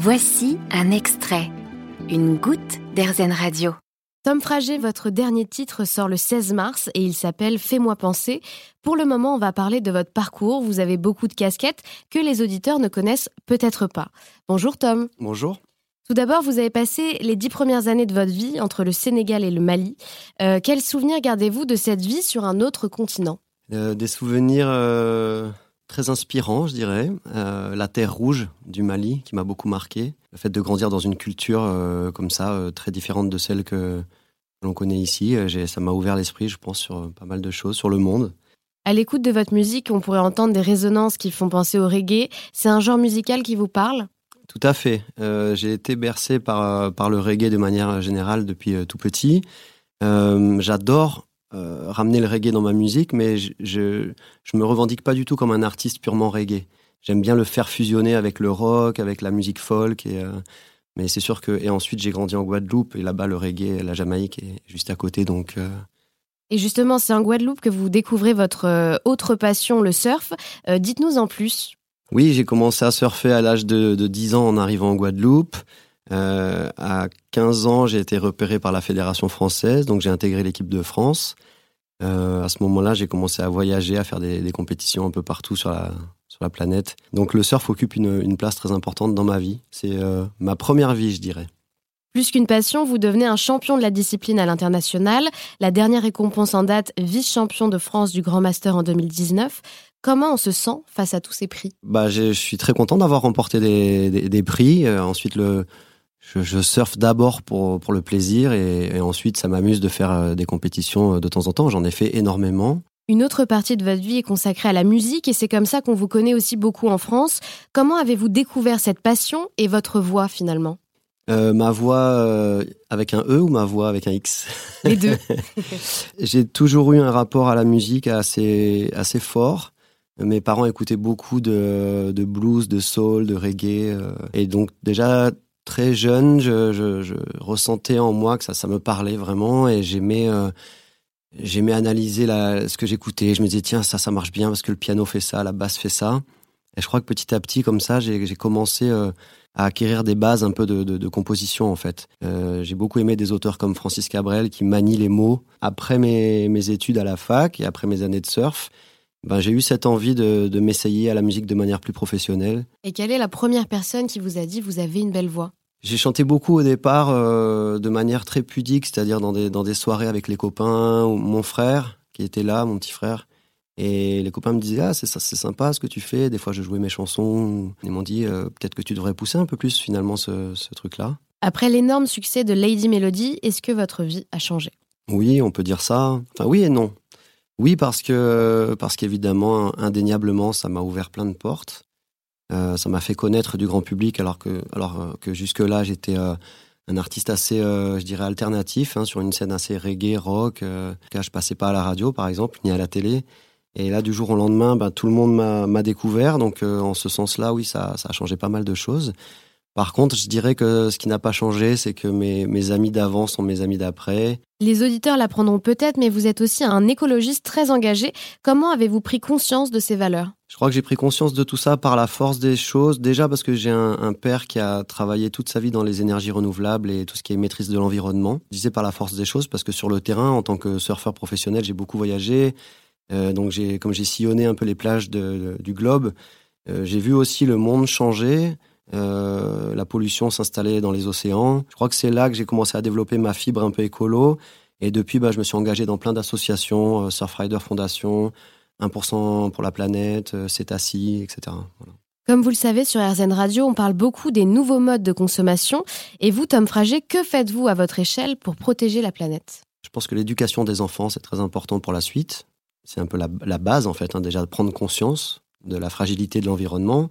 Voici un extrait, une goutte d'Airzen Radio. Tom Frager, votre dernier titre sort le 16 mars et il s'appelle Fais-moi penser. Pour le moment, on va parler de votre parcours. Vous avez beaucoup de casquettes que les auditeurs ne connaissent peut-être pas. Bonjour Tom. Bonjour. Tout d'abord, vous avez passé les dix premières années de votre vie entre le Sénégal et le Mali. Euh, quels souvenirs gardez-vous de cette vie sur un autre continent? Euh, Des souvenirs euh, très inspirants, je dirais. la terre rouge du Mali, qui m'a beaucoup marqué. Le fait de grandir dans une culture comme ça, très différente de celle que l'on connaît ici, ça m'a ouvert l'esprit, je pense, sur pas mal de choses, sur le monde. À l'écoute de votre musique, on pourrait entendre des résonances qui font penser au reggae. C'est un genre musical qui vous parle? Tout à fait. Euh, j'ai été bercé par, par le reggae de manière générale depuis euh, tout petit. Euh, ramener le reggae dans ma musique, mais je, je, me revendique pas du tout comme un artiste purement reggae. J'aime bien le faire fusionner avec le rock, avec la musique folk. Et, mais c'est sûr que. Et ensuite, j'ai grandi en Guadeloupe, et là-bas, le reggae, la Jamaïque est juste à côté. Donc. Et justement, c'est en Guadeloupe que vous découvrez votre autre passion, le surf. Dites-nous en plus. Oui, j'ai commencé à surfer à l'âge de, 10 ans en arrivant en Guadeloupe. Euh, à 15 ans, j'ai été repéré par la Fédération française, donc j'ai intégré l'équipe de France. Euh, à ce moment-là, j'ai commencé à voyager, à faire des, compétitions un peu partout sur la, sur la planète. Donc le surf occupe une, place très importante dans ma vie. C'est euh, ma première vie, je dirais. Plus qu'une passion, vous devenez un champion de la discipline à l'international. La dernière récompense en date, vice-champion de France du Grand Master en 2019. Comment on se sent face à tous ces prix? Bah, je, suis très content d'avoir remporté des, prix. Euh, ensuite, le, je, surfe d'abord pour, pour le plaisir et, ensuite, ça m'amuse de faire euh, des compétitions euh, de temps en temps. J'en ai fait énormément. Une autre partie de votre vie est consacrée à la musique et c'est comme ça qu'on vous connaît aussi beaucoup en France. Comment avez-vous découvert cette passion et votre voix finalement? Ma voix avec un E ou ma voix avec un X? Les deux. J'ai toujours eu un rapport à la musique assez, assez fort. Mes parents écoutaient beaucoup de, blues, de soul, de reggae. Euh, et donc déjà très jeune, je, ressentais en moi que ça, me parlait vraiment et j'aimais euh, analyser ce que j'écoutais. Je me disais tiens ça ça marche bien parce que le piano fait ça, la basse fait ça. Et je crois que petit à petit comme ça j'ai commencé euh, à acquérir des bases un peu de, composition en fait. j'ai beaucoup aimé des auteurs comme Francis Cabrel qui manient les mots. Après mes, études à la fac et après mes années de surf, ben, j'ai eu cette envie de m'essayer à la musique de manière plus professionnelle. Et quelle est la première personne qui vous a dit vous avez une belle voix J'ai chanté beaucoup au départ euh, de manière très pudique, c'est-à-dire dans des, dans des soirées avec les copains, ou mon frère qui était là, mon petit frère. Et les copains me disaient ah c'est c'est sympa ce que tu fais. Des fois je jouais mes chansons. Ils m'ont dit euh, peut-être que tu devrais pousser un peu plus finalement ce, ce truc-là. Après l'énorme succès de Lady Melody, est-ce que votre vie a changé? Oui, on peut dire ça. Enfin oui et non. Oui, parce que parce qu'évidemment, indéniablement, ça m'a ouvert plein de portes. Euh, ça m'a fait connaître du grand public, alors que alors euh, que jusque là, j'étais euh, un artiste assez, je dirais, alternatif hein, sur une scène assez reggae, rock. Euh, je passais pas à la radio, par exemple, ni à la télé. Et là, du jour au lendemain, ben, tout le monde m'a découvert. Donc, en ce sens-là, oui, ça a changé pas mal de choses. Par contre, je dirais que ce qui n'a pas changé, c'est que mes, mes amis d'avant sont mes amis d'après. Les auditeurs l'apprendront peut-être, mais vous êtes aussi un écologiste très engagé. Comment avez-vous pris conscience de ces valeurs? Je crois que j'ai pris conscience de tout ça par la force des choses. Déjà parce que j'ai un, père qui a travaillé toute sa vie dans les énergies renouvelables et tout ce qui est maîtrise de l'environnement. Je disais par la force des choses parce que sur le terrain, en tant que surfeur professionnel, j'ai beaucoup voyagé. Euh, donc j'ai, comme j'ai sillonné un peu les plages du globe, euh, j'ai vu aussi le monde changer. Euh, la pollution s'installait dans les océans. Je crois que c'est là que j'ai commencé à développer ma fibre un peu écolo. Et depuis, bah, je me suis engagé dans plein d'associations, euh, Surfrider Foundation, 1% pour la planète, euh, Cétacie, etc. Comme vous le savez, sur RZN Radio, on parle beaucoup des nouveaux modes de consommation. Et vous, Tom Frager, que faites-vous à votre échelle pour protéger la planète? Je pense que l'éducation des enfants, c'est très important pour la suite. C'est un peu la, base, en fait, hein, déjà de prendre conscience de la fragilité de l'environnement.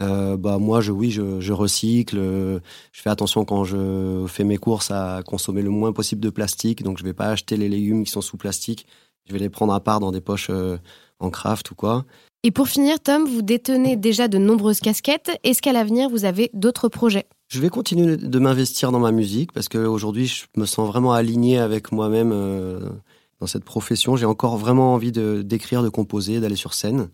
Euh, bah moi je oui je, je, recycle je fais attention quand je fais mes courses à consommer le moins possible de plastique. Donc je vais pas acheter les légumes qui sont sous plastique. Je vais les prendre à part dans des poches euh, en craft ou quoi. Et pour finir Tom vous détenez déjà de nombreuses casquettes. Est-ce qu'à l'avenir vous avez d'autres projets? Je vais continuer de m'investir dans ma musique parce qu'aujourd'hui je me sens vraiment aligné avec moi-même euh, dans cette profession. J'ai encore vraiment envie de d'écrire de composer d'aller sur scène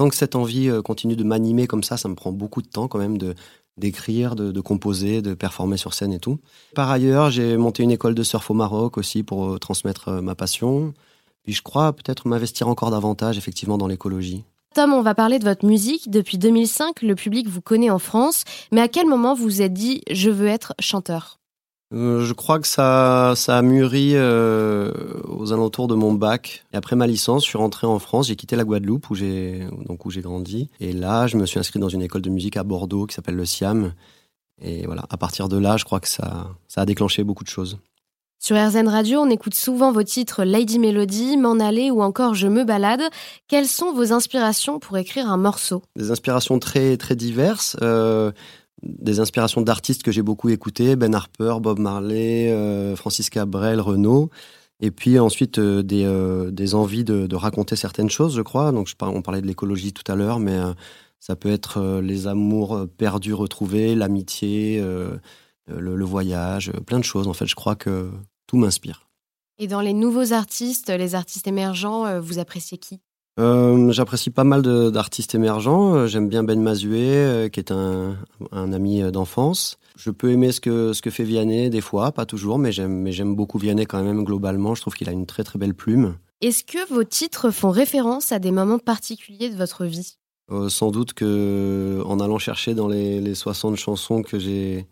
tant que cette envie euh, continue de m'animer comme ça, ça me prend beaucoup de temps quand même de, d'écrire, de, composer, de performer sur scène et tout. Par ailleurs, j'ai monté une école de surf au Maroc aussi pour transmettre ma passion. Puis je crois peut-être m'investir encore davantage effectivement dans l'écologie. Tom, on va parler de votre musique. Depuis 2005, le public vous connaît en France. Mais à quel moment vous vous êtes dit je veux être chanteur? Euh, je crois que ça, ça a mûri euh, aux alentours de mon bac. Et après ma licence, je suis rentré en France. J'ai quitté la Guadeloupe où j'ai donc où j'ai grandi. Et là, je me suis inscrit dans une école de musique à Bordeaux qui s'appelle le Siam. Et voilà, à partir de là, je crois que ça, ça a déclenché beaucoup de choses. Sur RZN Radio, on écoute souvent vos titres Lady Melody, M'en aller ou encore Je me balade. Quelles sont vos inspirations pour écrire un morceau? Des inspirations très très diverses. Euh, des inspirations d'artistes que j'ai beaucoup écoutés, Ben Harper, Bob Marley, euh, Francis Cabrel, Renaud. Et puis ensuite euh, des, euh, des, envies de, raconter certaines choses, je crois. Donc on parlait de l'écologie tout à l'heure, mais ça peut être les amours perdus, retrouvés, l'amitié, le, le, voyage, plein de choses. En fait, je crois que tout m'inspire. Et dans les nouveaux artistes, les artistes émergents, vous appréciez qui? Euh, j'apprécie pas mal d'artistes émergents. Euh, j'aime bien Ben Mazué, euh, qui est un, ami d'enfance. Je peux aimer ce que, ce que fait Vianney des fois, pas toujours, mais j'aime beaucoup Vianney quand même globalement. Je trouve qu'il a une très très belle plume. Est-ce que vos titres font référence à des moments particuliers de votre vie? Sans doute que en allant chercher dans les, les 60 chansons que j'ai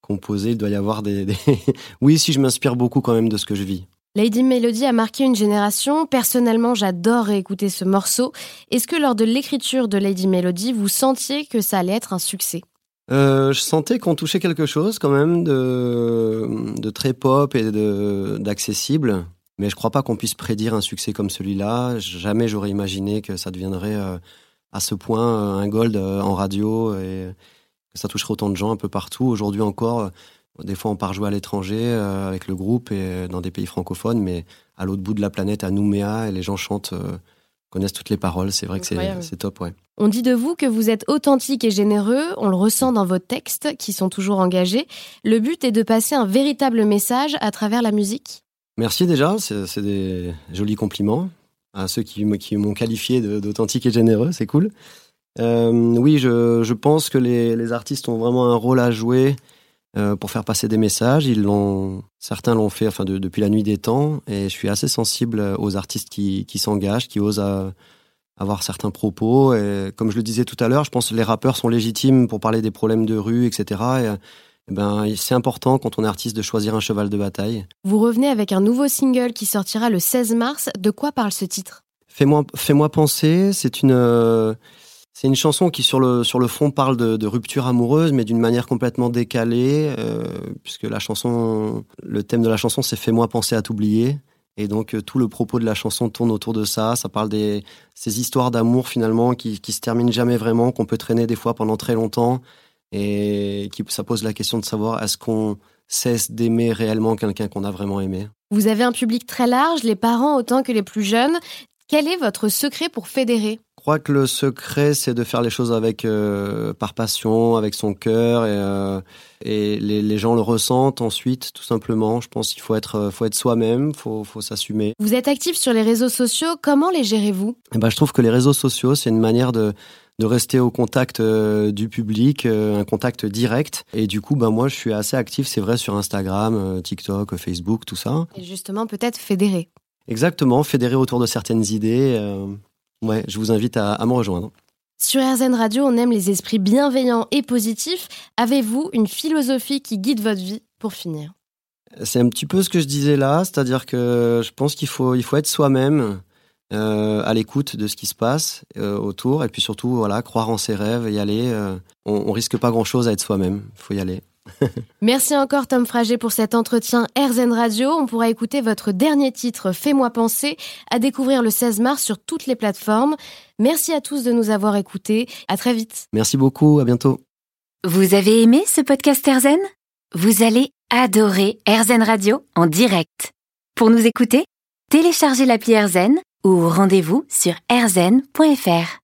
composées, il doit y avoir des... oui, si je m'inspire beaucoup quand même de ce que je vis. Lady Melody a marqué une génération. Personnellement, j'adore écouter ce morceau. Est-ce que lors de l'écriture de Lady Melody, vous sentiez que ça allait être un succès? Euh, je sentais qu'on touchait quelque chose quand même de, très pop et d'accessible. Mais je crois pas qu'on puisse prédire un succès comme celui-là. Jamais j'aurais imaginé que ça deviendrait euh, à ce point euh, un gold en radio et que ça toucherait autant de gens un peu partout. Aujourd'hui encore, des fois, on part jouer à l'étranger euh, avec le groupe et euh, dans des pays francophones, mais à l'autre bout de la planète, à Nouméa, et les gens chantent, euh, connaissent toutes les paroles. C'est vrai que c'est top, ouais. On dit de vous que vous êtes authentique et généreux. On le ressent dans vos textes, qui sont toujours engagés. Le but est de passer un véritable message à travers la musique. Merci déjà, c'est des jolis compliments à ceux qui, m'ont qualifié d'authentique et généreux, c'est cool. oui, je, pense que les, les, artistes ont vraiment un rôle à jouer euh, pour faire passer des messages. Ils l'ont, certains l'ont fait, enfin, depuis la nuit des temps. Et je suis assez sensible aux artistes qui, qui s'engagent, qui osent euh, avoir certains propos. Et comme je le disais tout à l'heure, je pense que les rappeurs sont légitimes pour parler des problèmes de rue, etc. Et, eh ben, c'est important quand on est artiste de choisir un cheval de bataille. Vous revenez avec un nouveau single qui sortira le 16 mars. De quoi parle ce titre? Fais-moi, fais-moi penser. C'est une euh, c'est une chanson qui, sur le, sur le fond, parle de, rupture amoureuse, mais d'une manière complètement décalée, euh, puisque la chanson, le thème de la chanson, c'est Fais-moi penser à t'oublier. Et donc, euh, tout le propos de la chanson tourne autour de ça. Ça parle des ces histoires d'amour, finalement, qui, qui se terminent jamais vraiment, qu'on peut traîner des fois pendant très longtemps. Et qui, ça pose la question de savoir est-ce qu'on cesse d'aimer réellement quelqu'un qu'on a vraiment aimé? Vous avez un public très large, les parents autant que les plus jeunes. Quel est votre secret pour fédérer? Crois que le secret, c'est de faire les choses avec euh, par passion, avec son cœur, et, euh, et les, les, gens le ressentent ensuite, tout simplement. Je pense qu'il faut être, euh, faut être soi-même, faut, faut s'assumer. Vous êtes actif sur les réseaux sociaux. Comment les gérez-vous? Eh ben, je trouve que les réseaux sociaux, c'est une manière de de rester au contact du public, un contact direct. Et du coup, ben moi, je suis assez actif, c'est vrai, sur Instagram, TikTok, Facebook, tout ça. Et justement, peut-être fédérer. Exactement, fédérer autour de certaines idées. Ouais, je vous invite à, à me rejoindre. Sur RZN Radio, on aime les esprits bienveillants et positifs. Avez-vous une philosophie qui guide votre vie pour finir? C'est un petit peu ce que je disais là, c'est-à-dire que je pense qu'il faut, il faut être soi-même, euh, à l'écoute de ce qui se passe euh, autour, et puis surtout, voilà, croire en ses rêves, y aller. Euh, on, on risque pas grand-chose à être soi-même, il faut y aller. Merci encore Tom Frager pour cet entretien RZN Radio. On pourra écouter votre dernier titre Fais-moi penser à découvrir le 16 mars sur toutes les plateformes. Merci à tous de nous avoir écoutés. À très vite. Merci beaucoup. À bientôt. Vous avez aimé ce podcast RZN Vous allez adorer RZN Radio en direct. Pour nous écouter, téléchargez l'appli RZN ou rendez-vous sur rzn.fr.